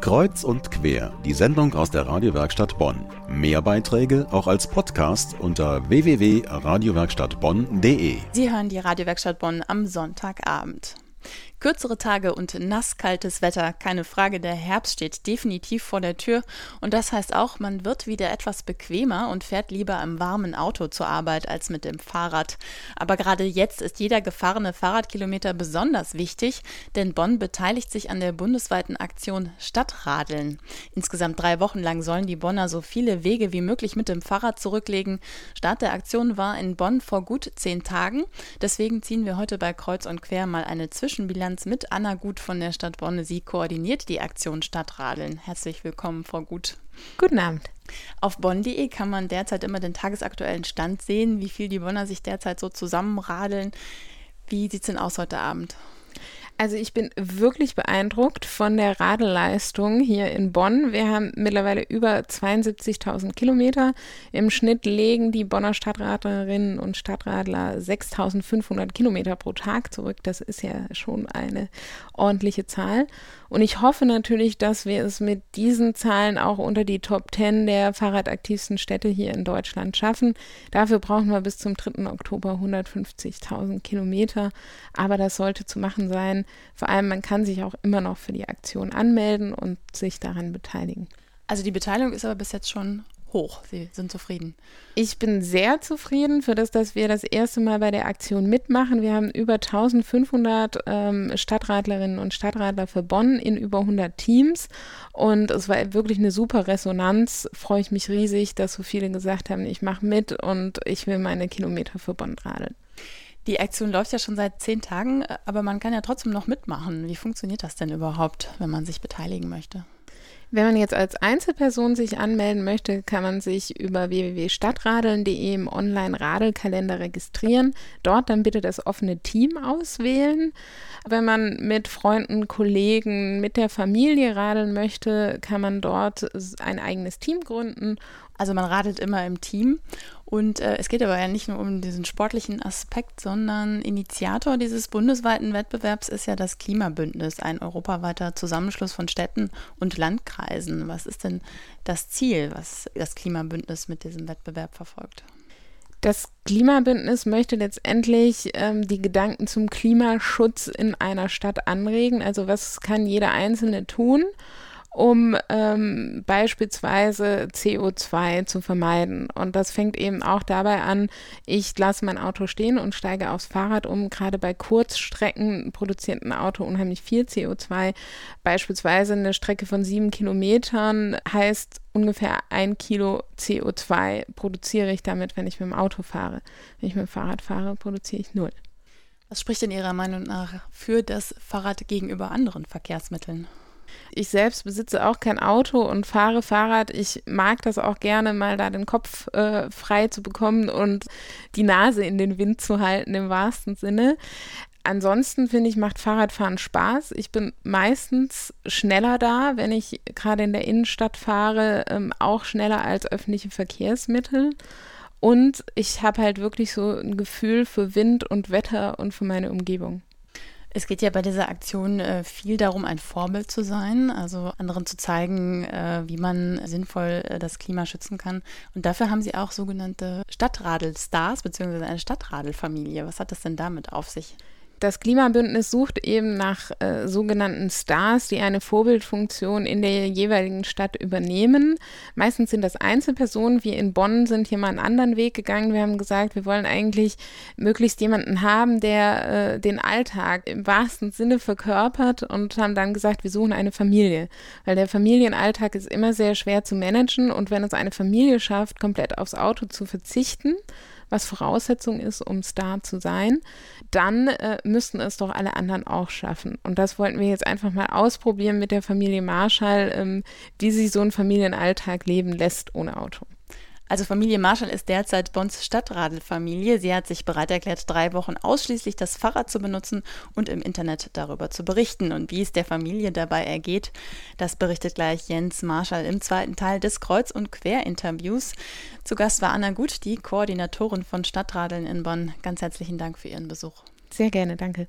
Kreuz und quer, die Sendung aus der Radiowerkstatt Bonn. Mehr Beiträge auch als Podcast unter www.radiowerkstattbonn.de. Sie hören die Radiowerkstatt Bonn am Sonntagabend. Kürzere Tage und nasskaltes Wetter, keine Frage, der Herbst steht definitiv vor der Tür und das heißt auch, man wird wieder etwas bequemer und fährt lieber im warmen Auto zur Arbeit als mit dem Fahrrad. Aber gerade jetzt ist jeder gefahrene Fahrradkilometer besonders wichtig, denn Bonn beteiligt sich an der bundesweiten Aktion Stadtradeln. Insgesamt drei Wochen lang sollen die Bonner so viele Wege wie möglich mit dem Fahrrad zurücklegen. Start der Aktion war in Bonn vor gut zehn Tagen. Deswegen ziehen wir heute bei Kreuz und Quer mal eine Zwischenbilanz Allianz mit Anna Gut von der Stadt Bonn. Sie koordiniert die Aktion Stadtradeln. Herzlich willkommen, Frau Gut. Guten Abend. Auf bonn.de kann man derzeit immer den tagesaktuellen Stand sehen, wie viel die Bonner sich derzeit so zusammenradeln. Wie sieht es denn aus heute Abend? Also ich bin wirklich beeindruckt von der Radelleistung hier in Bonn. Wir haben mittlerweile über 72.000 Kilometer. Im Schnitt legen die Bonner Stadtradlerinnen und Stadtradler 6.500 Kilometer pro Tag zurück. Das ist ja schon eine ordentliche Zahl. Und ich hoffe natürlich, dass wir es mit diesen Zahlen auch unter die Top 10 der fahrradaktivsten Städte hier in Deutschland schaffen. Dafür brauchen wir bis zum 3. Oktober 150.000 Kilometer. Aber das sollte zu machen sein. Vor allem, man kann sich auch immer noch für die Aktion anmelden und sich daran beteiligen. Also die Beteiligung ist aber bis jetzt schon hoch. Sie sind zufrieden. Ich bin sehr zufrieden für das, dass wir das erste Mal bei der Aktion mitmachen. Wir haben über 1500 ähm, Stadtradlerinnen und Stadtradler für Bonn in über 100 Teams und es war wirklich eine super Resonanz. Freue ich mich riesig, dass so viele gesagt haben, ich mache mit und ich will meine Kilometer für Bonn radeln. Die Aktion läuft ja schon seit zehn Tagen, aber man kann ja trotzdem noch mitmachen. Wie funktioniert das denn überhaupt, wenn man sich beteiligen möchte? Wenn man jetzt als Einzelperson sich anmelden möchte, kann man sich über www.stadtradeln.de im Online-Radelkalender registrieren. Dort dann bitte das offene Team auswählen. Wenn man mit Freunden, Kollegen, mit der Familie radeln möchte, kann man dort ein eigenes Team gründen also man radelt immer im Team. Und äh, es geht aber ja nicht nur um diesen sportlichen Aspekt, sondern Initiator dieses bundesweiten Wettbewerbs ist ja das Klimabündnis, ein europaweiter Zusammenschluss von Städten und Landkreisen. Was ist denn das Ziel, was das Klimabündnis mit diesem Wettbewerb verfolgt? Das Klimabündnis möchte letztendlich ähm, die Gedanken zum Klimaschutz in einer Stadt anregen. Also was kann jeder Einzelne tun? Um ähm, beispielsweise CO2 zu vermeiden. Und das fängt eben auch dabei an, ich lasse mein Auto stehen und steige aufs Fahrrad um. Gerade bei Kurzstrecken produziert ein Auto unheimlich viel CO2. Beispielsweise eine Strecke von sieben Kilometern heißt ungefähr ein Kilo CO2 produziere ich damit, wenn ich mit dem Auto fahre. Wenn ich mit dem Fahrrad fahre, produziere ich null. Was spricht in Ihrer Meinung nach für das Fahrrad gegenüber anderen Verkehrsmitteln? Ich selbst besitze auch kein Auto und fahre Fahrrad. Ich mag das auch gerne, mal da den Kopf äh, frei zu bekommen und die Nase in den Wind zu halten, im wahrsten Sinne. Ansonsten finde ich, macht Fahrradfahren Spaß. Ich bin meistens schneller da, wenn ich gerade in der Innenstadt fahre, ähm, auch schneller als öffentliche Verkehrsmittel. Und ich habe halt wirklich so ein Gefühl für Wind und Wetter und für meine Umgebung. Es geht ja bei dieser Aktion äh, viel darum, ein Vorbild zu sein, also anderen zu zeigen, äh, wie man sinnvoll äh, das Klima schützen kann. Und dafür haben Sie auch sogenannte Stadtradelstars bzw. eine Stadtradelfamilie. Was hat das denn damit auf sich? Das Klimabündnis sucht eben nach äh, sogenannten Stars, die eine Vorbildfunktion in der jeweiligen Stadt übernehmen. Meistens sind das Einzelpersonen. Wir in Bonn sind hier mal einen anderen Weg gegangen. Wir haben gesagt, wir wollen eigentlich möglichst jemanden haben, der äh, den Alltag im wahrsten Sinne verkörpert und haben dann gesagt, wir suchen eine Familie. Weil der Familienalltag ist immer sehr schwer zu managen und wenn es eine Familie schafft, komplett aufs Auto zu verzichten, was Voraussetzung ist, um Star zu sein, dann äh, müssten es doch alle anderen auch schaffen. Und das wollten wir jetzt einfach mal ausprobieren mit der Familie Marschall, ähm, wie sich so ein Familienalltag leben lässt ohne Auto. Also Familie Marschall ist derzeit Bonns Stadtradelfamilie. Sie hat sich bereit erklärt, drei Wochen ausschließlich das Fahrrad zu benutzen und im Internet darüber zu berichten. Und wie es der Familie dabei ergeht, das berichtet gleich Jens Marschall im zweiten Teil des Kreuz- und Quer-Interviews. Zu Gast war Anna Gut, die Koordinatorin von Stadtradeln in Bonn. Ganz herzlichen Dank für Ihren Besuch. Sehr gerne, danke.